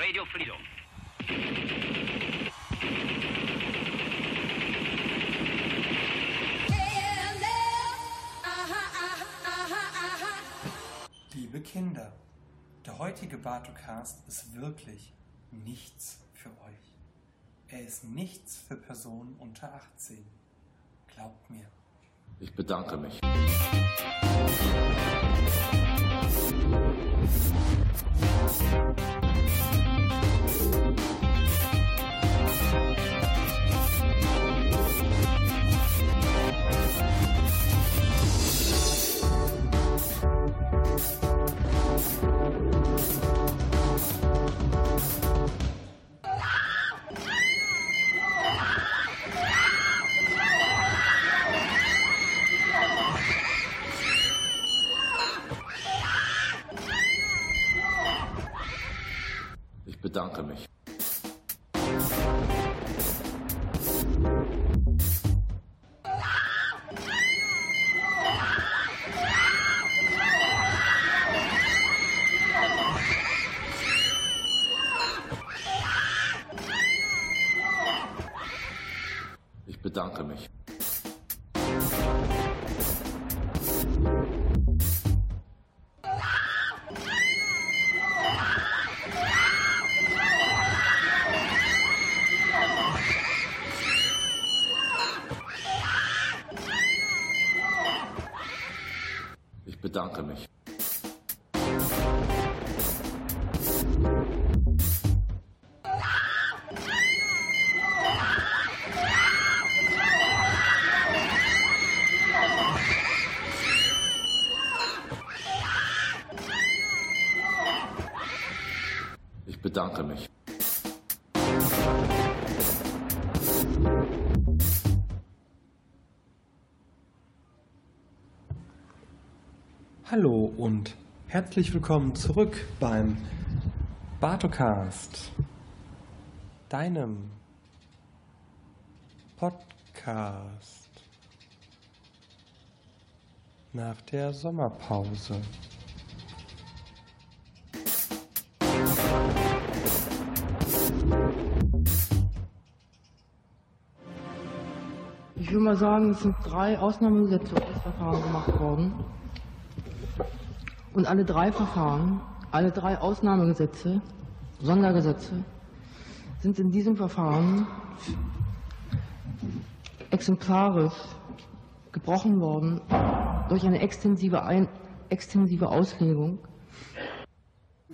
Radio Freedom. Liebe Kinder, der heutige Bartocast ist wirklich nichts für euch. Er ist nichts für Personen unter 18. Glaubt mir. Ich bedanke mich. Ich bedanke mich. Ich bedanke mich. Bedanke mich. Hallo und herzlich willkommen zurück beim Bartocast, deinem Podcast nach der Sommerpause. Würde mal sagen, es sind drei Ausnahmegesetze Verfahren gemacht worden. Und alle drei Verfahren, alle drei Ausnahmegesetze, Sondergesetze, sind in diesem Verfahren exemplarisch gebrochen worden durch eine extensive, Ein extensive Auslegung,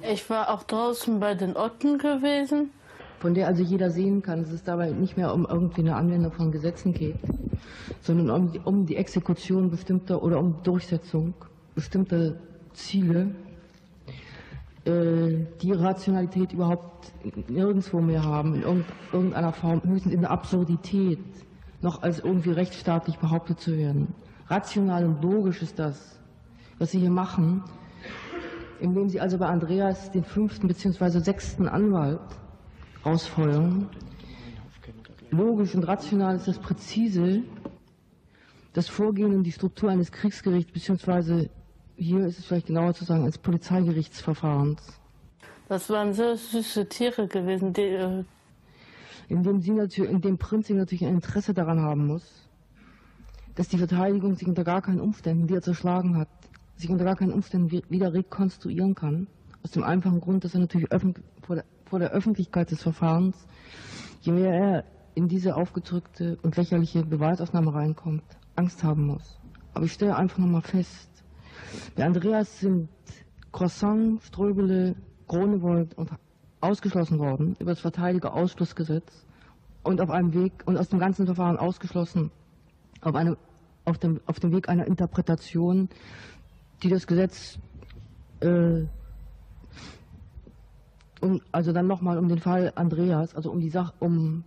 Ich war auch draußen bei den Otten gewesen. Von der also jeder sehen kann, dass es dabei nicht mehr um irgendwie eine Anwendung von Gesetzen geht, sondern um die, um die Exekution bestimmter oder um Durchsetzung bestimmter Ziele, äh, die Rationalität überhaupt nirgendwo mehr haben, in irgend- irgendeiner Form, höchstens in der Absurdität, noch als irgendwie rechtsstaatlich behauptet zu werden. Rational und logisch ist das, was Sie hier machen, indem Sie also bei Andreas den fünften bzw. sechsten Anwalt rausfeuern. Logisch und rational ist das präzise das Vorgehen und die Struktur eines Kriegsgerichts, beziehungsweise hier ist es vielleicht genauer zu sagen, eines Polizeigerichtsverfahrens, Das waren sehr süße Tiere gewesen. Die, äh, in dem, sie natürlich, in dem Prinzip natürlich ein Interesse daran haben muss, dass die Verteidigung sich unter gar keinen Umständen, die er zerschlagen hat, sich unter gar keinen Umständen wi- wieder rekonstruieren kann. Aus dem einfachen Grund, dass er natürlich öffentlich, vor, der, Öffentlichkeit des Verfahrens, je mehr er in diese aufgedrückte und lächerliche Beweisaufnahme reinkommt, Angst haben muss. Aber ich stelle einfach nochmal fest, bei Andreas sind Croissant, Ströbele, Gronewold und ausgeschlossen worden über das Verteidigerausschlussgesetz und auf einem Weg und aus dem ganzen Verfahren ausgeschlossen auf, eine, auf, dem, auf dem Weg einer Interpretation, die das Gesetz äh, um, also dann nochmal um den Fall Andreas, also um die Sache, um,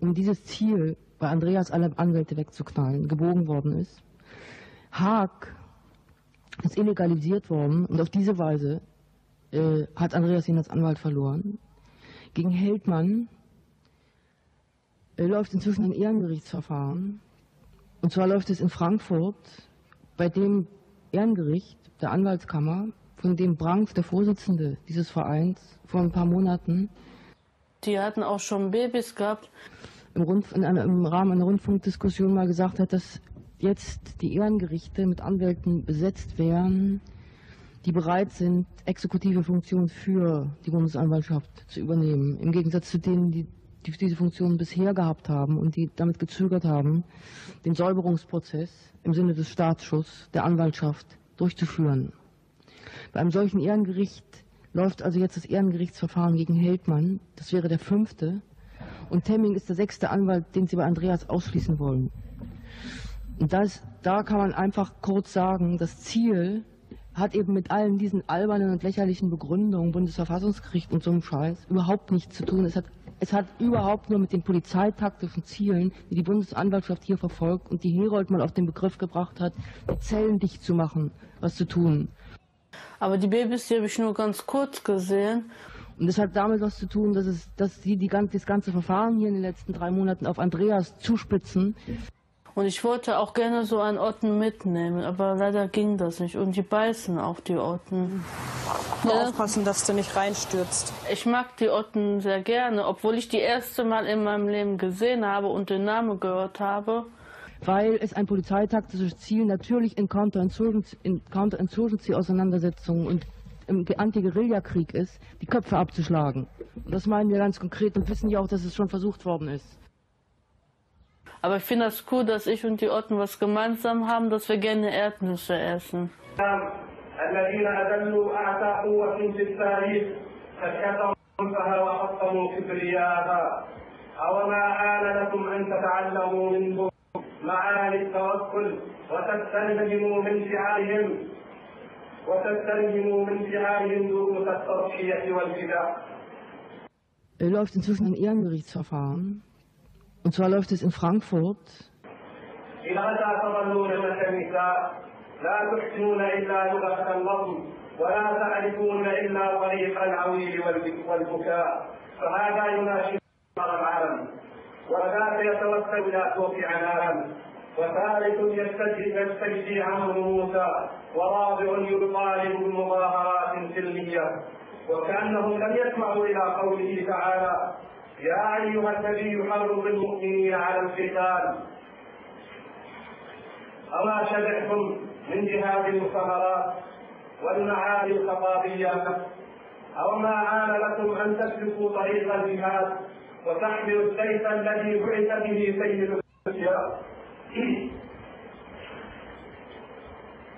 um dieses Ziel bei Andreas alle Anwälte wegzuknallen, gebogen worden ist. Haag ist illegalisiert worden und auf diese Weise äh, hat Andreas ihn als Anwalt verloren. Gegen Heldmann äh, läuft inzwischen ein Ehrengerichtsverfahren. Und zwar läuft es in Frankfurt, bei dem Ehrengericht der Anwaltskammer von dem Branks, der Vorsitzende dieses Vereins, vor ein paar Monaten. Die hatten auch schon Babys gehabt. Im, Rundf in einer, Im Rahmen einer Rundfunkdiskussion mal gesagt hat, dass jetzt die Ehrengerichte mit Anwälten besetzt wären, die bereit sind, exekutive Funktionen für die Bundesanwaltschaft zu übernehmen. Im Gegensatz zu denen, die, die diese Funktionen bisher gehabt haben und die damit gezögert haben, den Säuberungsprozess im Sinne des Staatsschuss der Anwaltschaft durchzuführen. Bei einem solchen Ehrengericht läuft also jetzt das Ehrengerichtsverfahren gegen Heldmann. Das wäre der fünfte. Und Temming ist der sechste Anwalt, den sie bei Andreas ausschließen wollen. Und das, da kann man einfach kurz sagen, das Ziel hat eben mit allen diesen albernen und lächerlichen Begründungen, Bundesverfassungsgericht und so einem Scheiß, überhaupt nichts zu tun. Es hat, es hat überhaupt nur mit den polizeitaktischen Zielen, die die Bundesanwaltschaft hier verfolgt und die Herold mal auf den Begriff gebracht hat, die Zellen dicht zu machen, was zu tun. Aber die Babys, die habe ich nur ganz kurz gesehen. Und das hat damit was zu tun, dass, es, dass sie die, das ganze Verfahren hier in den letzten drei Monaten auf Andreas zuspitzen. Und ich wollte auch gerne so einen Otten mitnehmen, aber leider ging das nicht. Und die beißen auch die Otten. Nur ja. aufpassen, dass du nicht reinstürzt. Ich mag die Otten sehr gerne, obwohl ich die erste Mal in meinem Leben gesehen habe und den Namen gehört habe Weil es ein polizeitaktisches Ziel natürlich in Counterinsurgency-Auseinandersetzungen und im Anti-Guerilla-Krieg ist, die Köpfe abzuschlagen. Und das meinen wir ganz konkret und wissen ja auch, dass es schon versucht worden ist. Aber ich finde das cool, dass ich und die Otten was gemeinsam haben, dass wir gerne Erdnüsse essen. الذين أذلوا أعتى قوة في التاريخ فشكروا أنفها وحطموا كبرياءها أوما آن لكم أن تتعلموا منهم معاني التوكل وتستلهموا من شعارهم وتستلهموا من شعارهم دروس التضحية والفداء. läuft inzwischen ein Ehrengerichtsverfahren und zwar läuft es in Frankfurt. لا تحسنون إلا لغة اللطم ولا تعرفون إلا طريق العويل والبكاء فهذا يناشد العالم وذاك يتوسل إلى توقع نارا وثالث يستجدي عمرو موسى ورابع يطالب بمظاهرات سلمية. وكأنهم لم يسمعوا إلى قوله تعالى يا أيها النبي حرض المؤمنين على القتال. أما شبعتم من جهاد الثمرات والمعالي الخطابية أو ما آن لكم أن تسلكوا طريق الجهاد وتحملوا السيف الذي بعث به سيد الأشياء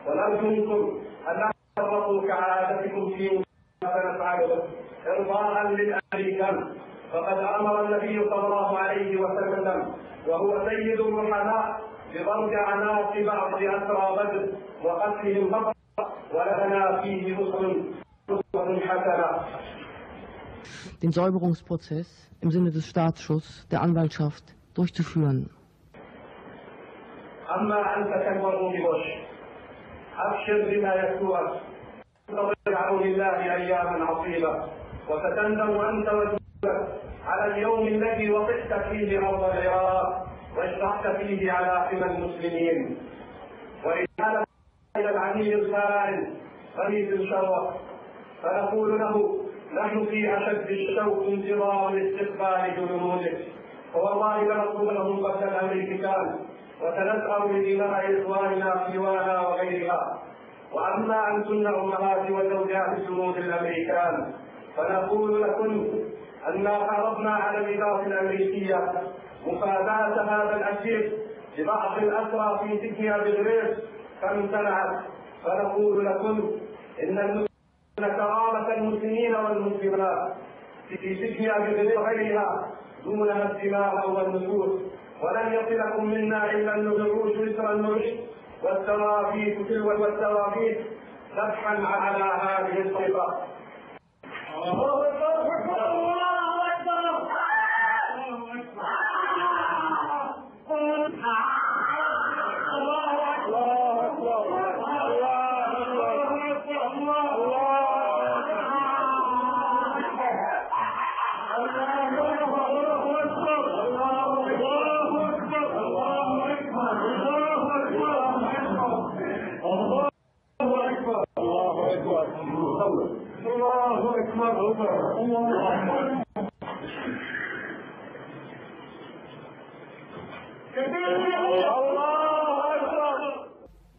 ونرجو منكم أن لا تفرقوا كعادتكم في سنفعله إرضاء للأمريكان فقد أمر النبي صلى الله عليه وسلم وهو سيد الرحماء بضرب عناق بعض أسرى بدر وقتلهم بطرا ولنا فيه اسوه حسنة. den Säuberungsprozess im Sinne des Staatsschusses der Anwaltschaft durchzuführen. أما أنت كالورود بوش أبشر بما يسوءك تضيع لله أياما عصيبة وستندم أنت على اليوم الذي وقفت فيه ارض العراق واشرقت فيه على حمى المسلمين ورسالة إلى العميد الخائن رئيس الشرف فنقول له نحن في أشد الشوق انتظارا لاستقبال جنودك. فوالله لنطلب لهم قتل أهل الكتاب وسنسعى لدماء إخواننا سوانا وغيرها. وأما انتن امهات وزوجات الجنود الأمريكان فنقول لكن أن عرضنا على الإدارة الأمريكية مفاداة هذا الأسير لبعض الأسرى في سجن بغريس فامتنعت فنقول لكم إن المسلمين كرامة المسلمين والمسلمات في سجن أبي وغيرها دونها الدماء والنفوس ولن يصلكم منا إلا النعوش وسر النعش والترافيك تلو والترافيك ذبحا على هذه الطريقة. الله أكبر.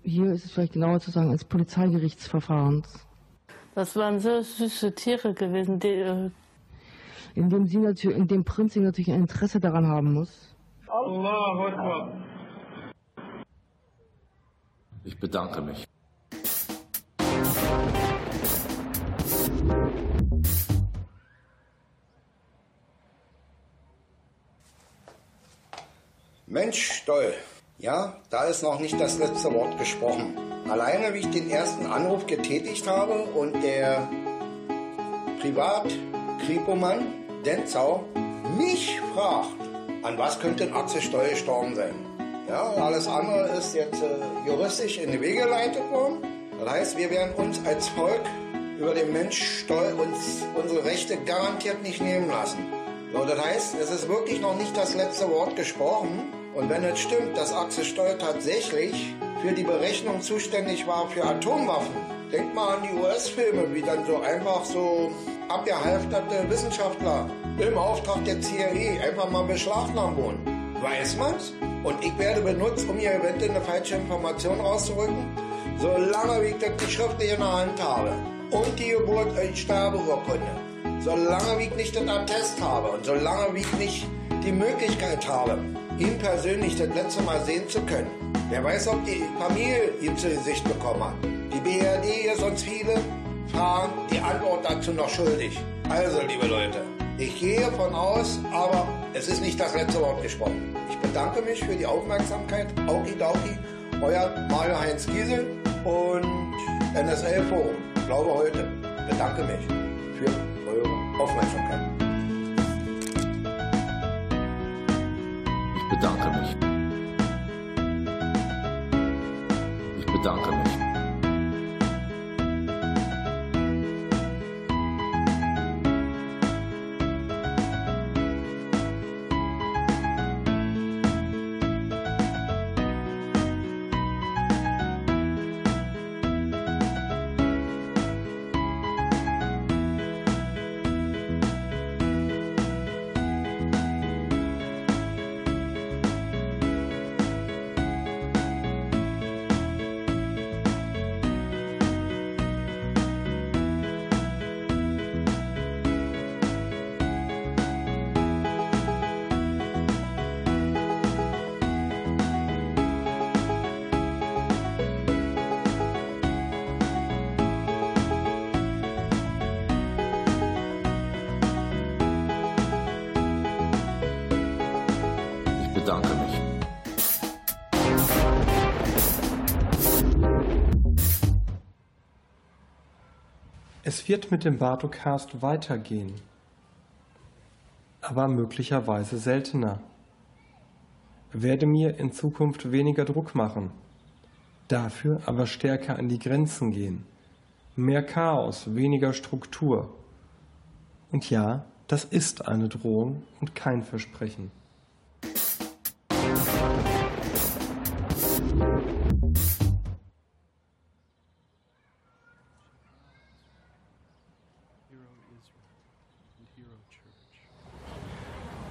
Hier ist es vielleicht genauer zu sagen, als Polizeigerichtsverfahrens. Das waren so süße Tiere gewesen, die. Äh in dem sie natürlich, in dem Prinz natürlich ein Interesse daran haben muss. Ich bedanke mich. Mensch, Stoll. Ja, da ist noch nicht das letzte Wort gesprochen. Alleine, wie ich den ersten Anruf getätigt habe und der Privat-Kripomann Denzau mich fragt, an was könnte ein Axel Stoll gestorben sein. Ja, alles andere ist jetzt äh, juristisch in die Wege geleitet worden. Das heißt, wir werden uns als Volk über den Mensch Stoll uns unsere Rechte garantiert nicht nehmen lassen. So, das heißt, es ist wirklich noch nicht das letzte Wort gesprochen. Und wenn es stimmt, dass Axel Stoll tatsächlich für die Berechnung zuständig war für Atomwaffen, denkt mal an die US-Filme, wie dann so einfach so abgehalfterte Wissenschaftler im Auftrag der CIA einfach mal beschlagnahmen wurden. Weiß man's? Und ich werde benutzt, um hier eventuell eine falsche Information rauszurücken, solange ich das schriftlich in der Hand habe und die Geburt und Sterbeurkunde, solange ich nicht das Attest habe und solange ich nicht die Möglichkeit habe, ihn persönlich das letzte Mal sehen zu können. Wer weiß, ob die Familie ihn zu Gesicht bekommen hat. Die BRD ist uns viele Fragen die Antwort dazu noch schuldig. Also, liebe Leute, ich gehe davon aus, aber es ist nicht das letzte Wort gesprochen. Ich bedanke mich für die Aufmerksamkeit. Auki Dauki, euer Mario Heinz Giesel und NSL Forum. Glaube heute. Bedanke mich für eure Aufmerksamkeit. Bedanke mich. Ich bedanke mich. Es wird mit dem Bartocast weitergehen, aber möglicherweise seltener. Werde mir in Zukunft weniger Druck machen, dafür aber stärker an die Grenzen gehen. Mehr Chaos, weniger Struktur. Und ja, das ist eine Drohung und kein Versprechen.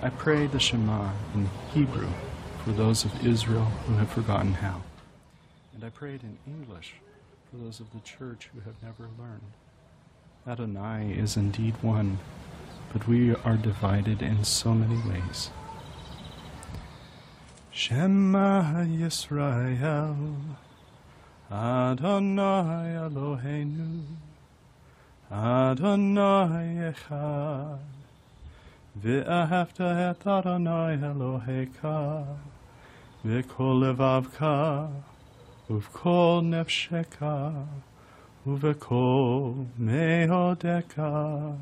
I pray the Shema in Hebrew for those of Israel who have forgotten how. And I pray it in English for those of the church who have never learned. Adonai is indeed one, but we are divided in so many ways. Shema Yisrael, Adonai Eloheinu, Adonai Echad. V'ahavta et Adonai Elohecha, v'kol levavka, uv'kol nefsheka, uv'kol mehodeka.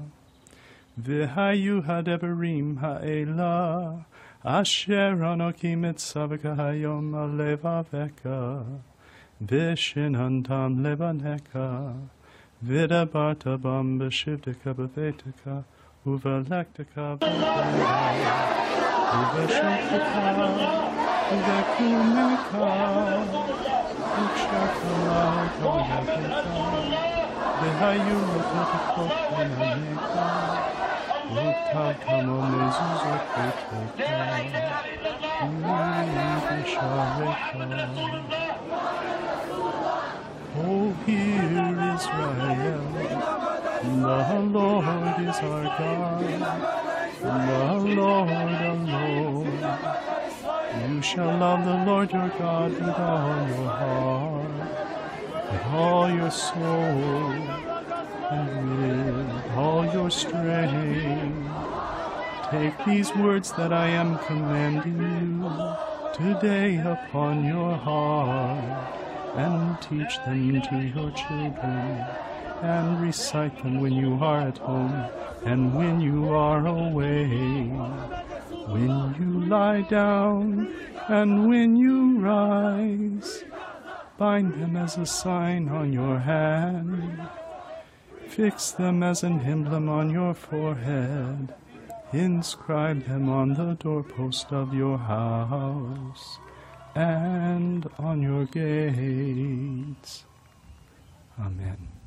V'hayu hadeberim ha'ela, asher anoki mitzavka hayom alevaveka, v'shinantam levaneka, v'dabata bamba shivdeka b'veteka, Uva lactica, Uva shakuka, Uva kumika, Ukshakala, Kavakita, Dehayu matapakotanamika, Utakamo mezuzakotaka, Uva shareka. Oh, here Israel the Lord is our God, the Lord alone. You shall love the Lord your God with all your heart, with all your soul, and with all your strength. Take these words that I am commanding you today upon your heart, and teach them to your children, and recite them when you are at home and when you are away, when you lie down and when you rise. Bind them as a sign on your hand, fix them as an emblem on your forehead. Inscribe them on the doorpost of your house and on your gates. Amen.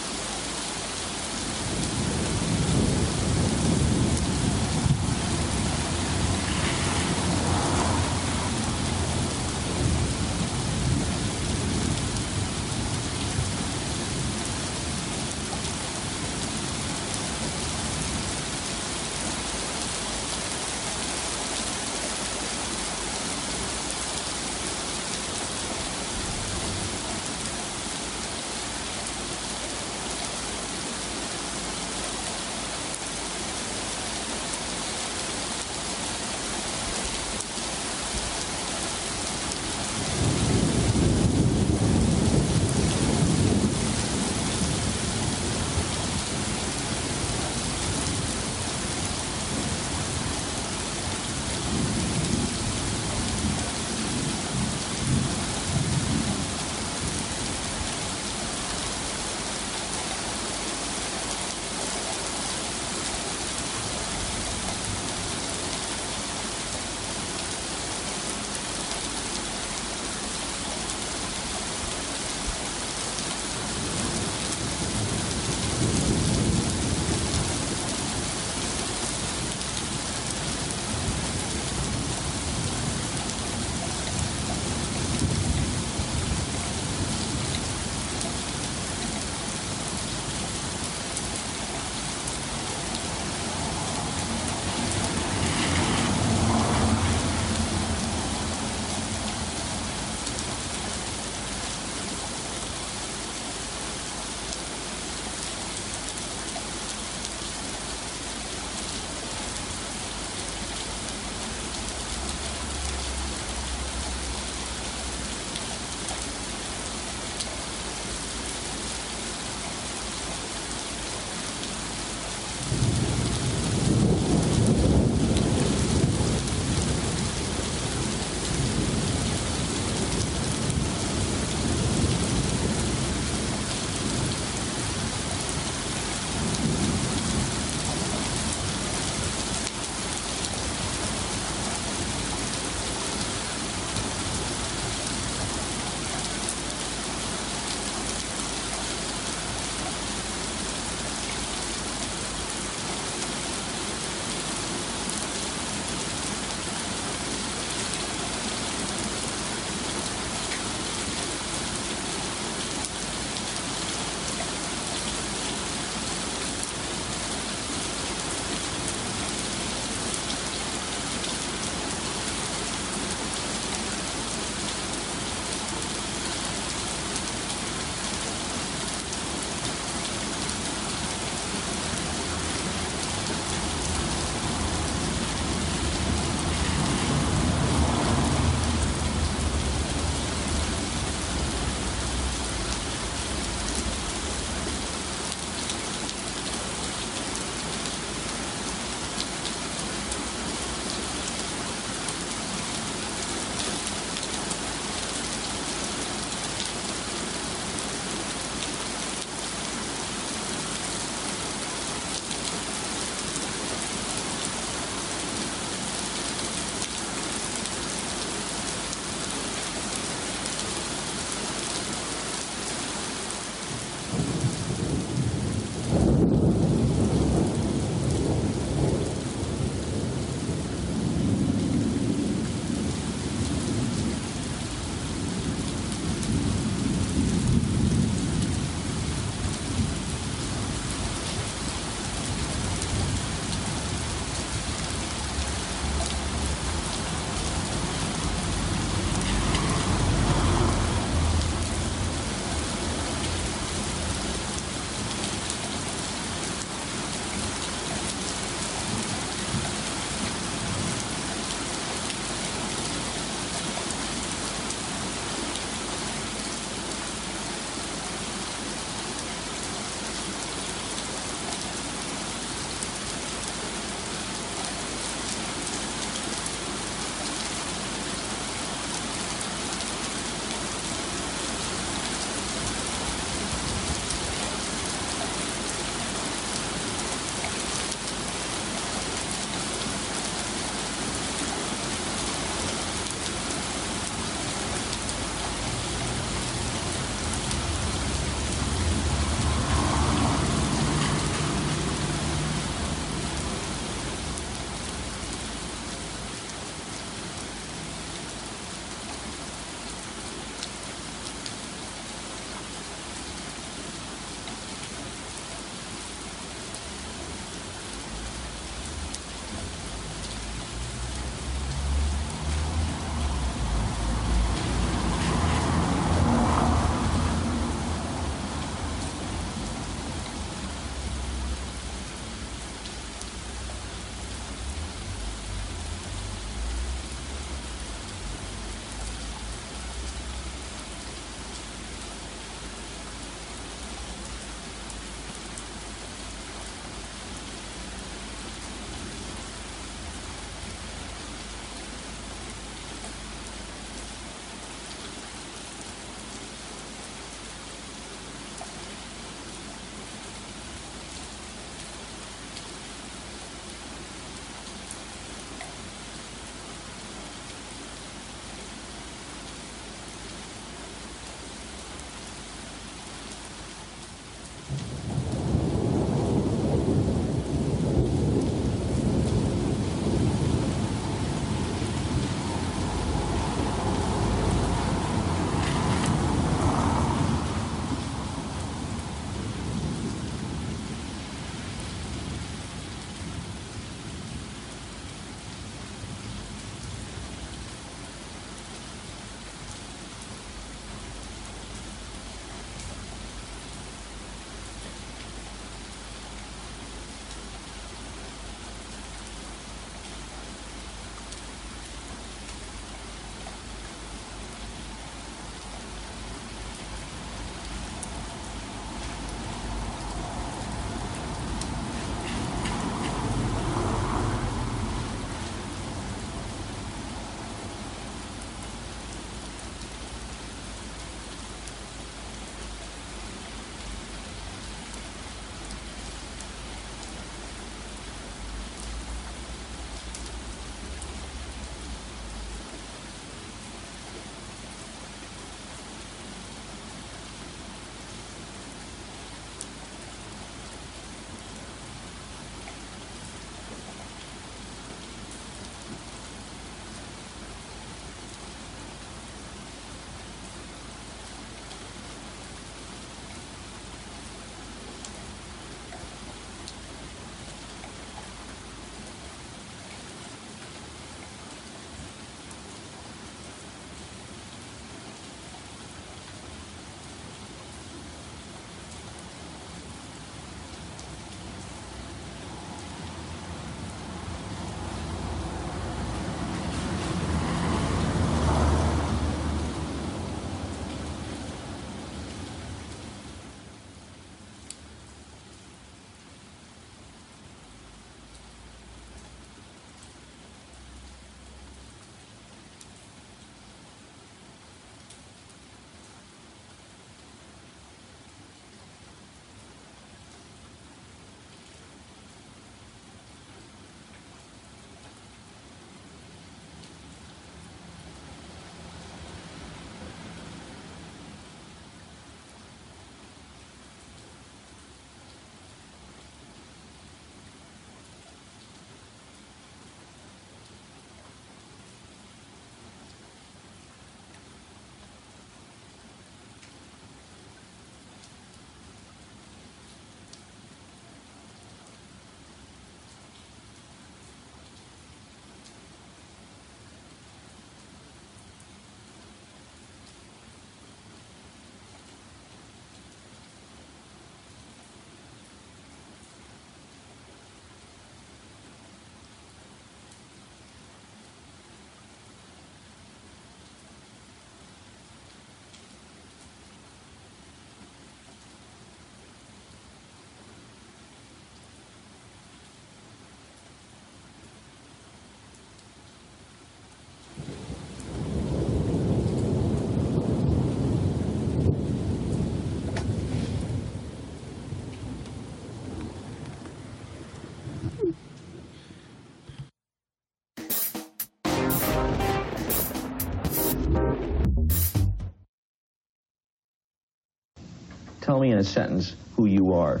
Tell me in a sentence who you are.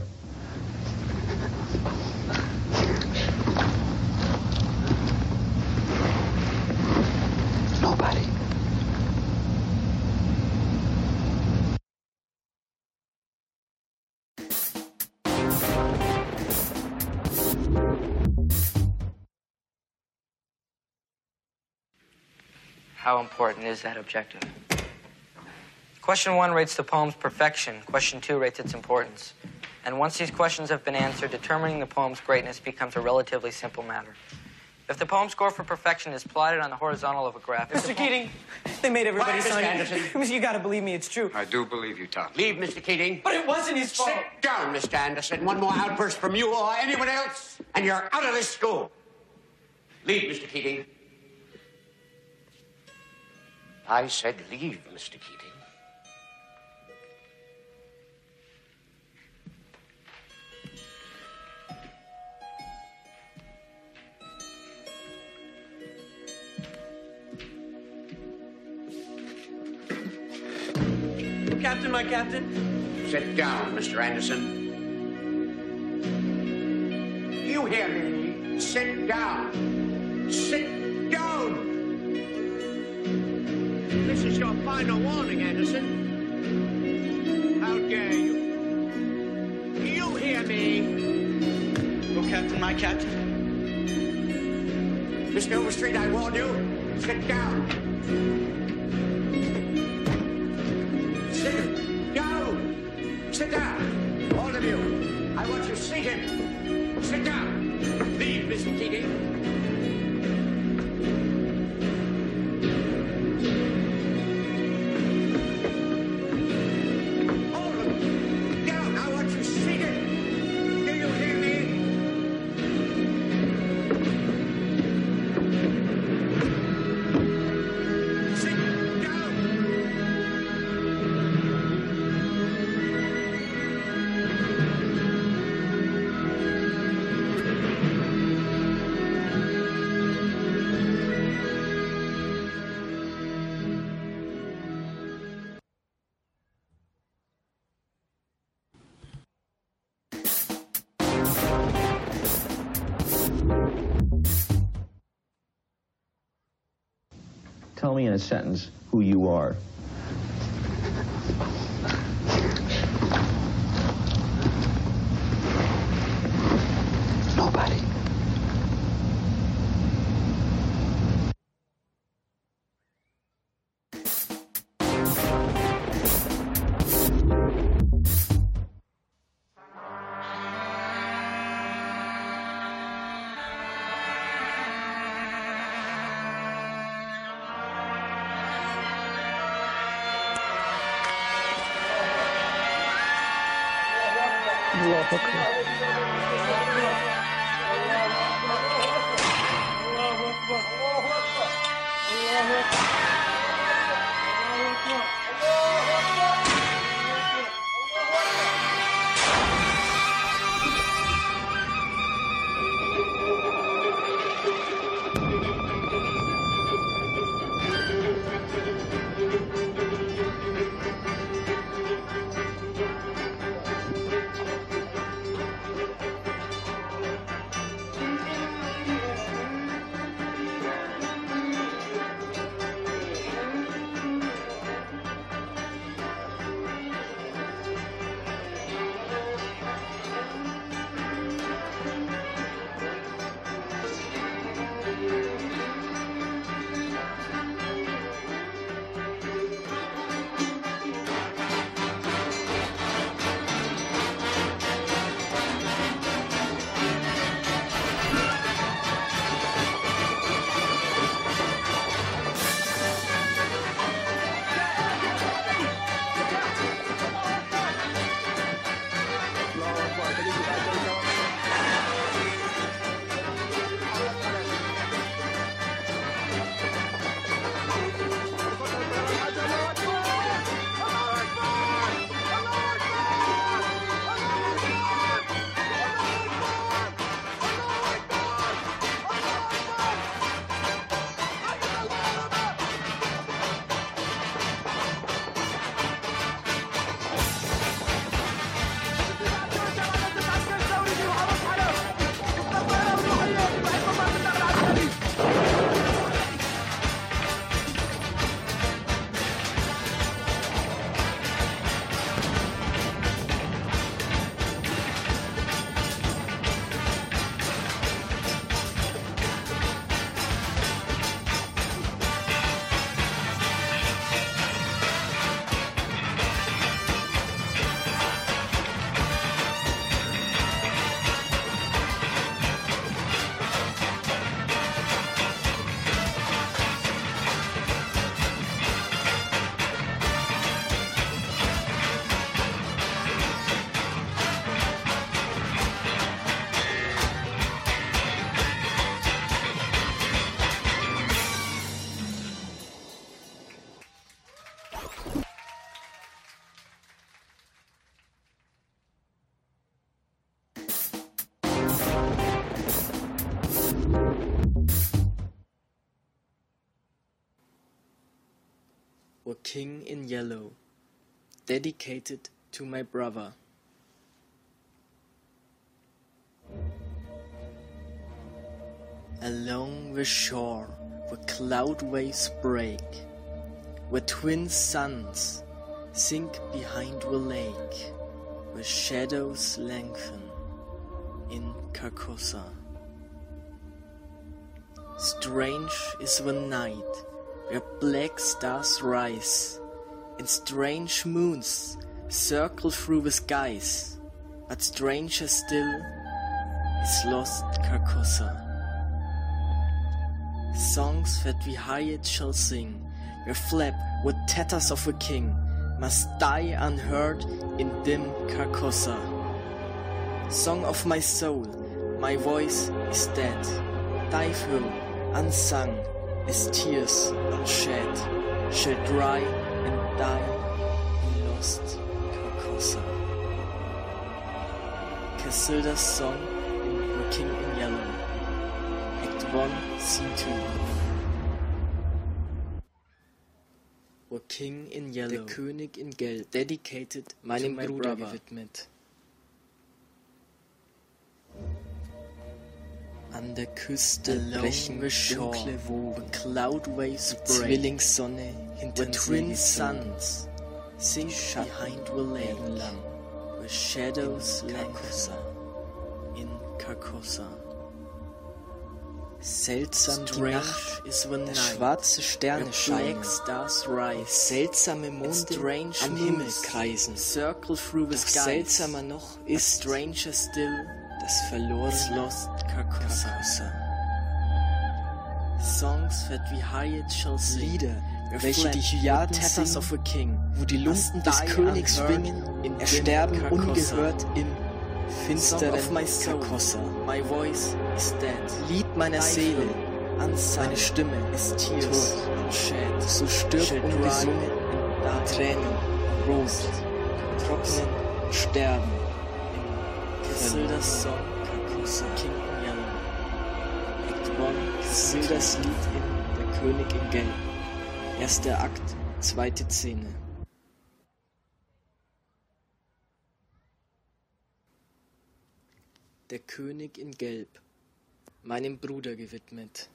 Nobody. How important is that objective? Question one rates the poem's perfection. Question two rates its importance. And once these questions have been answered, determining the poem's greatness becomes a relatively simple matter. If the poem score for perfection is plotted on the horizontal of a graph, Mr. Keating, they made everybody Quiet, Mr. sign Anderson. You gotta believe me, it's true. I do believe you, Tom. Leave, Mr. Keating. But it wasn't his fault. Sit down, Mr. Anderson. One more outburst from you or anyone else, and you're out of this school. Leave, Mr. Keating. I said leave, Mr. Keating. Captain, my captain. Sit down, Mr. Anderson. You hear me? Sit down. Sit down. This is your final warning, Anderson. How dare you? You hear me? Oh, Captain, my captain. Mr. Overstreet, I warn you. Sit down. In a sentence who you are. King in Yellow, dedicated to my brother. Along the shore where cloud waves break, where twin suns sink behind the lake, where shadows lengthen in Carcosa. Strange is the night where black stars rise and strange moons circle through the skies, but stranger still is lost Carcosa. Songs that we hired shall sing, where flap with tatters of a king must die unheard in dim Carcosa. Song of my soul, my voice is dead, thy through unsung as tears unshed shall dry and die in lost Carcosa. Casilda's song in The King in Yellow, Act 1, Scene 2. The King in Yellow, der König in Gelb, dedicated meinem Bruder gewidmet. An der Küste brechen dunkle Wogen, Cloud Waves break, Zwillingssonne hinter Twin Suns sink behind the lake, lang, where shadows Carcosa, in Carcosa. Seltsam die Nacht, der schwarze Sterne scheinen, stars rise, seltsame Monde am Himmel kreisen, circle through the sky. Seltsamer noch ist stranger still das verlorene Lost Carcosa. Songs that we hired shall sing. Lieder, welche die a King, wo die Lumpen des Königs schwingen, ersterben ungehört im finsteren Carcosa. My voice is dead. Lied meiner Seele, meine Stimme ist Tears, tot, so stirbt ungesungen in Tränen, rot, trocknen, sterben. Casildas Song Carcosa. King 1 Casildas Lied in Der König in Gelb. Erster Akt, zweite Szene. Der König in Gelb, meinem Bruder gewidmet.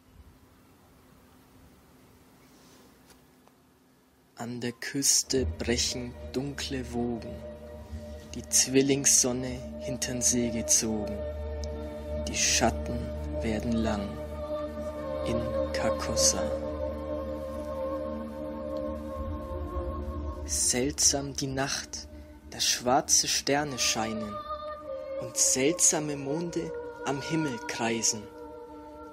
An der Küste brechen dunkle Wogen die Zwillingssonne hintern See gezogen. Die Schatten werden lang in Carcosa. Seltsam die Nacht, da schwarze Sterne scheinen und seltsame Monde am Himmel kreisen.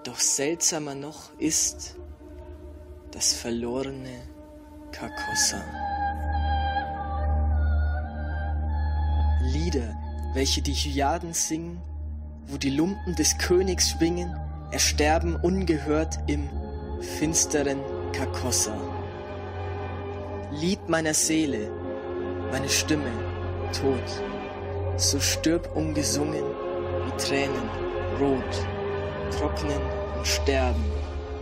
Doch seltsamer noch ist das verlorene Carcosa. Lieder, welche die Hyaden singen, wo die Lumpen des Königs schwingen, ersterben ungehört im finsteren Carcosa. Lied meiner Seele, meine Stimme, tot, so stirb ungesungen wie Tränen, rot, trocknen und sterben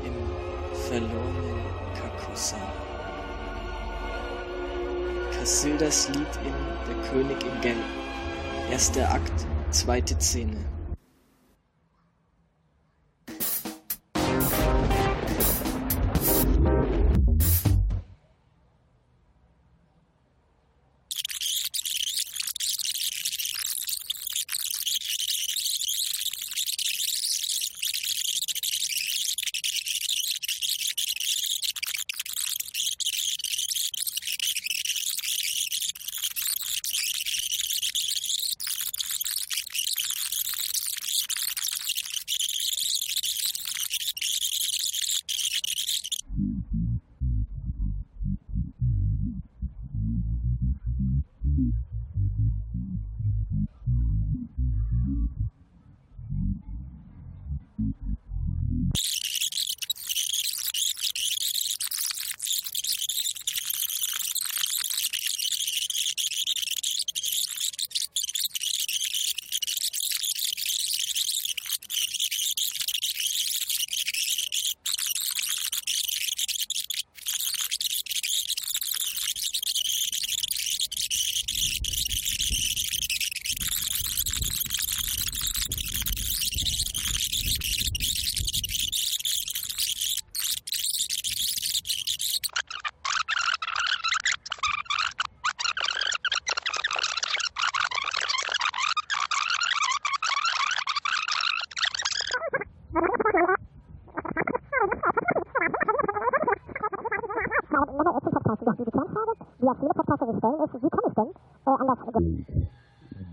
im verlorenen Carcosa. Casildas Lied in Der König in Gelb. Erster Akt, zweite Szene.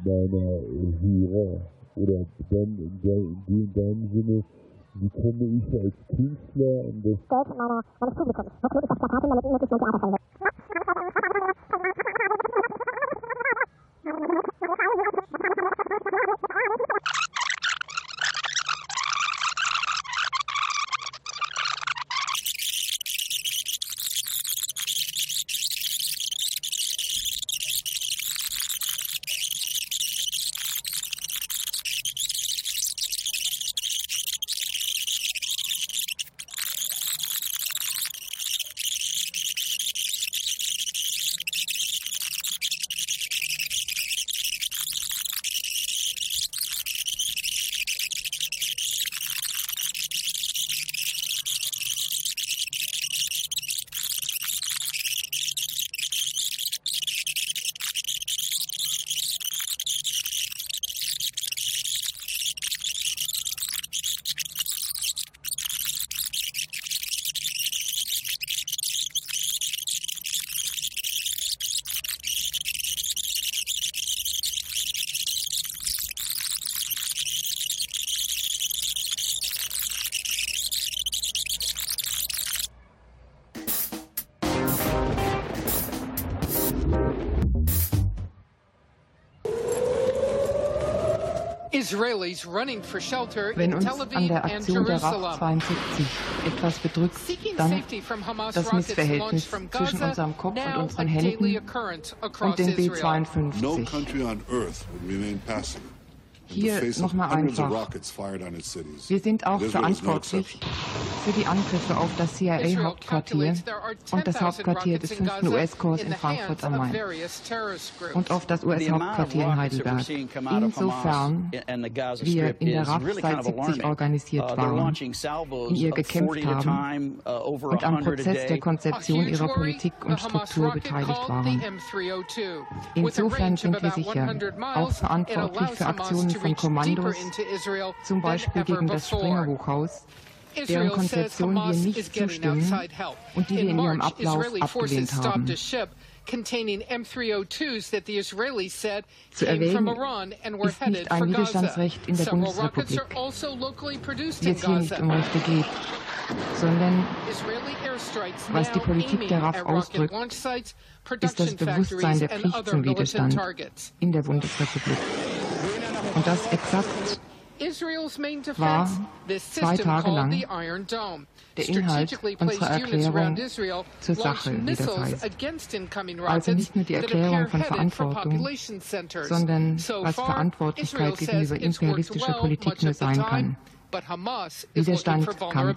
Meiner Hörer oder dann in, der, in, dem, Sinne, wie komme ich als Künstler an das Wenn uns an der Aktion der RAF 72 etwas bedrückt, dann das Missverhältnis zwischen unserem Kopf und unseren Händen und den B-52. Hier nochmal einfach. Wir sind auch verantwortlich für die Angriffe auf das CIA-Hauptquartier und das Hauptquartier des 5. US-Korps in Frankfurt am Main und auf das US-Hauptquartier in Heidelberg. Insofern wir in der RAF seit 70 organisiert waren, in ihr gekämpft haben und am Prozess der Konzeption ihrer Politik und Struktur beteiligt waren. Insofern sind wir sicher auch verantwortlich für Aktionen von Kommandos, zum Beispiel gegen das Springer-Hochhaus, deren Konzeption wir nicht zustimmen und die wir in ihrem Ablauf abgelehnt haben. Zu erwähnen ist nicht ein Widerstandsrecht in der Bundesrepublik, wie es hier nicht um Rechte geht, sondern was die Politik der RAF ausdrückt, ist das Bewusstsein der Pflicht zum Widerstand in der Bundesrepublik. Und das exakt war zwei Tage lang der Inhalt unserer Erklärung zur Sache, wie das heißt. Also nicht nur die Erklärung von Verantwortung, sondern was Verantwortlichkeit gegenüber imperialistischer Politik nur sein kann. Widerstand kann.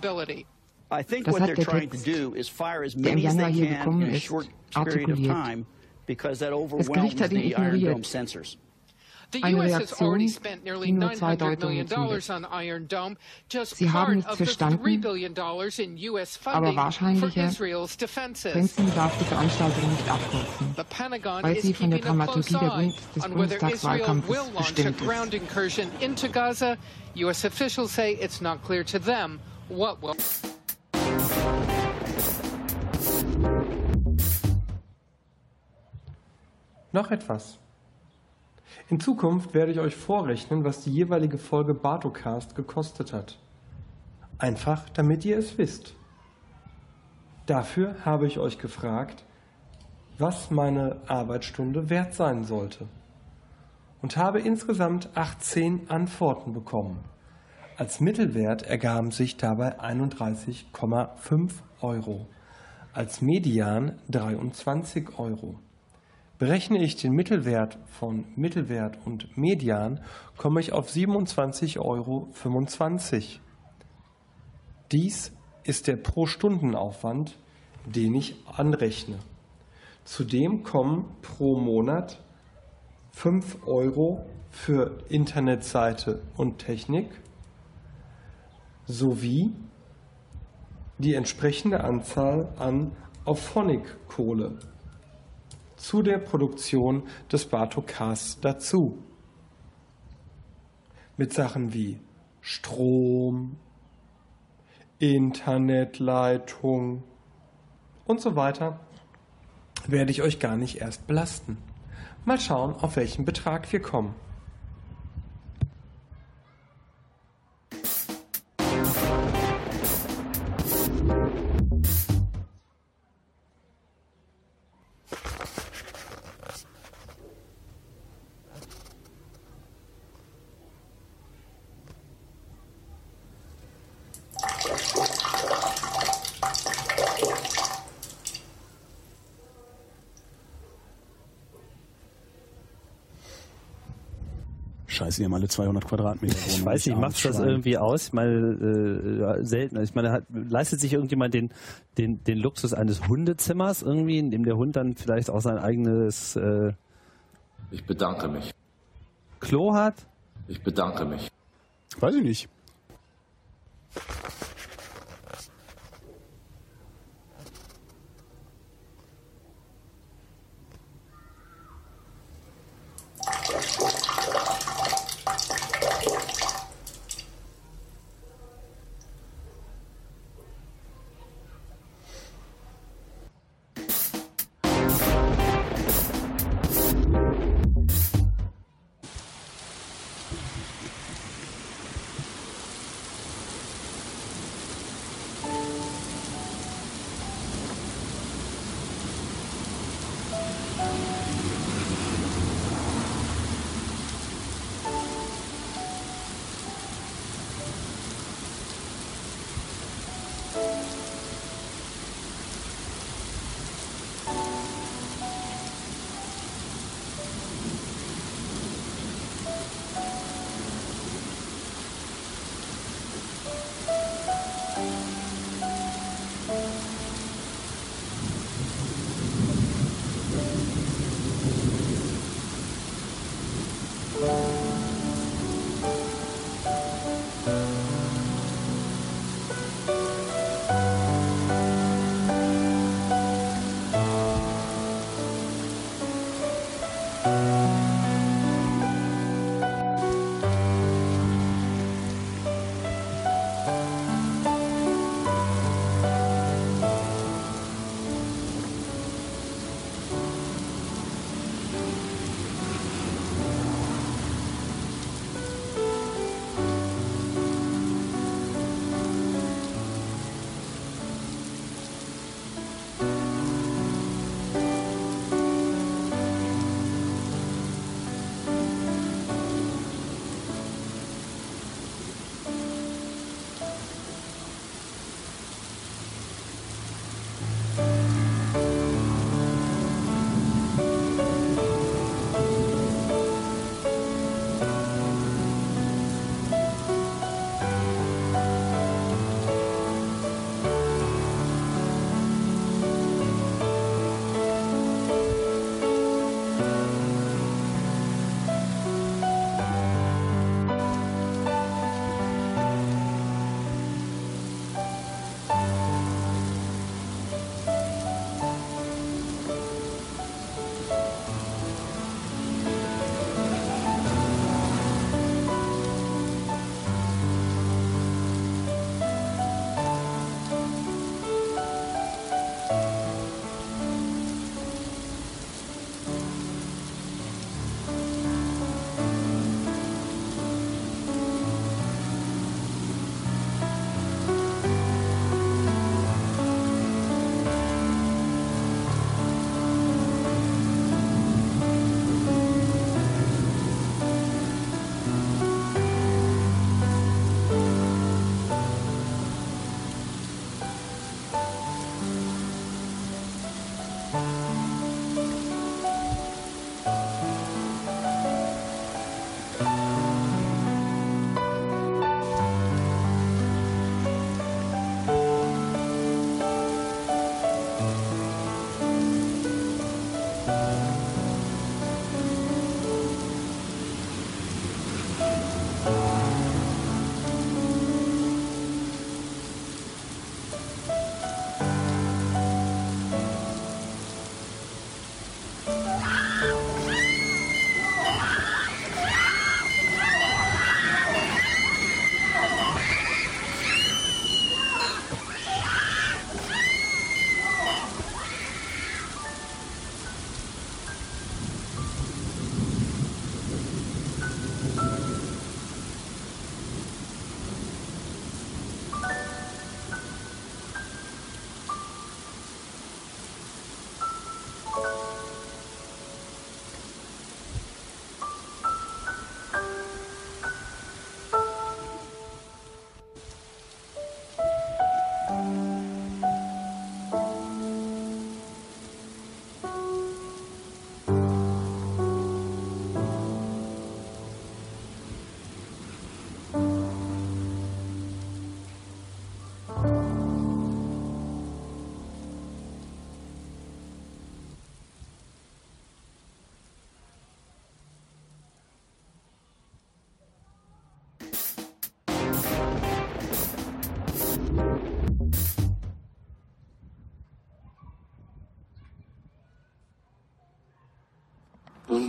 Das hat der Text, der im Januar hier gekommen ist, artikuliert. Das Gericht hat ihn ignoriert. Eine Reaktion, die nur zwei Deutungen zulässt. Sie haben nichts verstanden, aber wahrscheinlicher, Princeton darf die Veranstaltung nicht abkürzen, weil sie von der Dramaturgie der Bund des Bundestagswahlkampfes bestimmt ist. US officials say it's not clear to them what will. Noch etwas. In Zukunft werde ich euch vorrechnen, was die jeweilige Folge Bartocast gekostet hat. Einfach, damit ihr es wisst. Dafür habe ich euch gefragt, was meine Arbeitsstunde wert sein sollte und habe insgesamt 18 Antworten bekommen. Als Mittelwert ergaben sich dabei 31,5 Euro, als Median 23 Euro. Berechne ich den Mittelwert von Mittelwert und Median, komme ich auf 27,25 Euro. Dies ist der Pro-Stunden-Aufwand, den ich anrechne. Zudem kommen pro Monat 5 Euro für Internetseite und Technik sowie die entsprechende Anzahl an Auphonic-Kohle zu der Produktion des Bartokas dazu. Mit Sachen wie Strom, Internetleitung und so weiter werde ich euch gar nicht erst belasten. Mal schauen, auf welchen Betrag wir kommen. Scheiße, die haben alle 200 Quadratmeter Wohnung. Ich weiß nicht, macht das irgendwie aus? Ich meine, äh, selten. Ich meine, hat, leistet sich irgendjemand den, den, den Luxus eines Hundezimmers irgendwie, in dem der Hund dann vielleicht auch sein eigenes äh, Ich bedanke mich. Klo hat? Ich bedanke mich. Weiß ich nicht.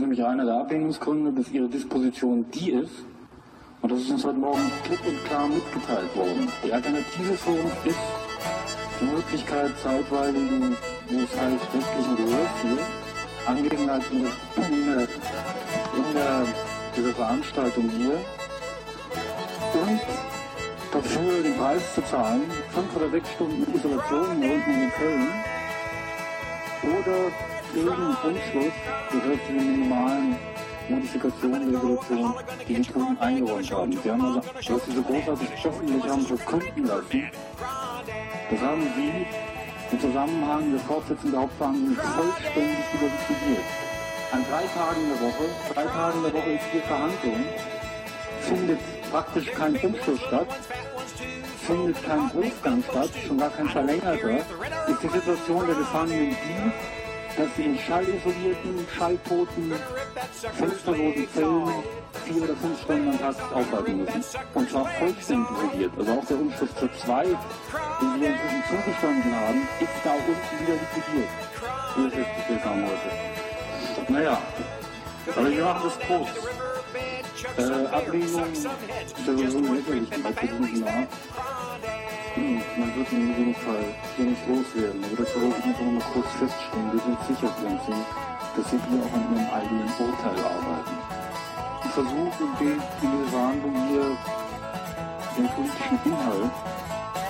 Nämlich einer der Ablehnungsgründe, dass ihre Disposition die ist. Und das ist uns heute Morgen klipp und klar mitgeteilt worden. Die Alternative für uns ist die Möglichkeit zeitweiligen, wo es heißt, rechtlichen Gehörs hier, Angelegenheiten in der, in dieser Veranstaltung hier und dafür den Preis zu zahlen, fünf oder sechs Stunden Isolation hier unten in Köln oder gegen Umschluss gehört zu den minimalen Modifikationen der Regulation, die die Kunden eingeräumt haben. Sie haben also, was sie so großartig öffentlich haben verkünden lassen, das haben sie im Zusammenhang der Fortsetzung der Hauptverhandlungen vollständig überliquidiert. An drei Tagen der Woche, drei Tagen der Woche ist hier Verhandlung, findet praktisch kein Umschluss statt, findet kein Berufsgang statt, schon gar kein verlängerter, ist die Situation der Gefangenen die, dass sie in schallisolierten, schalltoten, fensterlosen Zellen vier oder fünf Stunden am Tag aufhalten müssen. Und zwar vollständig isoliert. Also auch der Umschluss für zwei, den wir inzwischen zugestanden haben, ist da unten wieder liquidiert. Wie wir festgestellt haben heute. Naja, aber wir machen das kurz. Äh, Ablehnung ist ja sowieso lächerlich, die Ablehnung nach. Man wird in jedem Fall hier nicht loswerden. Aber dazu wollte ich einfach noch mal kurz feststellen, wir sind sicher, Prinzip, dass Sie hier auch an Ihrem eigenen Urteil arbeiten. Sie versuchen, in dieser Verhandlung hier den politischen Inhalt,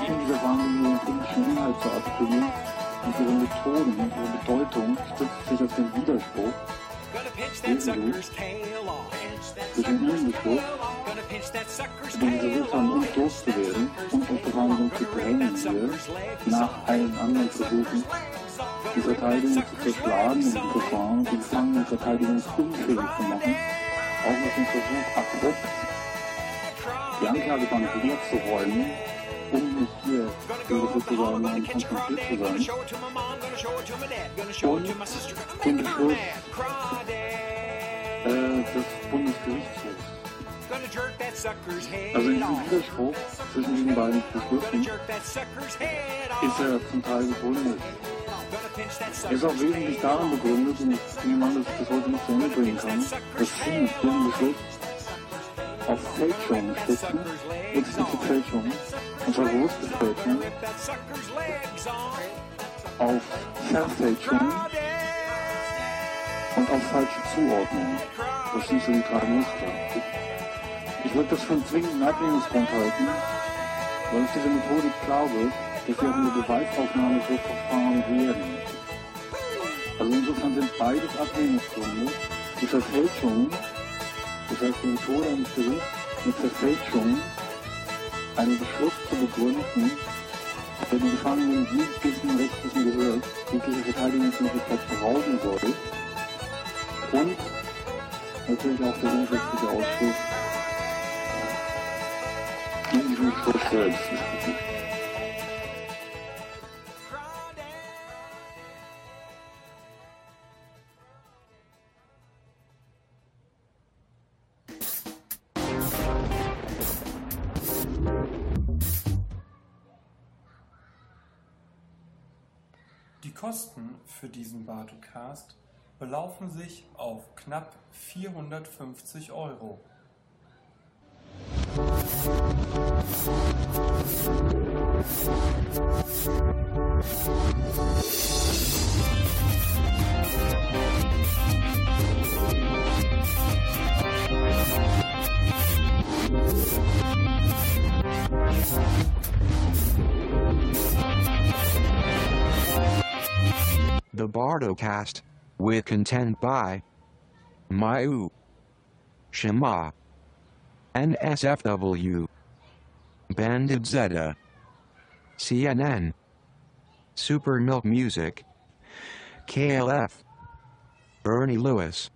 in dieser Verhandlung hier den politischen Inhalt zu artikulieren und Ihre Methoden und Ihre Bedeutung stützt sich auf den Widerspruch ebenso durch den Widerspruch, den sie versucht haben, loszuwerden und uns die Verhandlung zu drängen hier, nach allen anderen Versuchen, die Verteidigung zu zerschlagen und die und die Gefangenen verteidigungsunfähig zu machen, auch mit dem Versuch, abrupt die Anklagebank leer zu räumen, um nicht hier sozusagen ein konfrontiert zu sein. Und den Beschluss äh, des Bundesgerichtshofs. Also in diesem Widerspruch zwischen diesen beiden Beschlüssen ist er zum Teil begründet. Er ist auch wesentlich daran begründet, und ich nehme an, dass ich das heute nicht zu Ende bringen kann, dass Sie Ihren Beschluss auf Fälschung stützen, explizite Fälschung, und zwar bewusste Fälschung, auf Verfälschung und auf falsche Zuordnung. Das sind so die drei Muster. Ich würde das für einen zwingenden Ablehnungsgrund halten, weil aus dieser Methodik wird, dass wir auch in der Beweisaufnahme so verfahren werden. Also insofern sind beides Ablehnungsgründe. Die Verfälschung, das heißt die Methode eines Gerichts mit Verfälschung einen Beschluss zu begründen, der die Gefangenen jeglichen rechtlichen Gehör, jegliche Verteidigungsmöglichkeit berauben soll und natürlich auch der grundsätzliche Ausschuss Beschluss selbst. Die Kosten für diesen Bartocast belaufen sich auf knapp 450 Euro. The Bardocast, with content by Mayu, Shema, NSFW, Bandit Zeta, CNN, Super Milk Music, KLF, Bernie Lewis.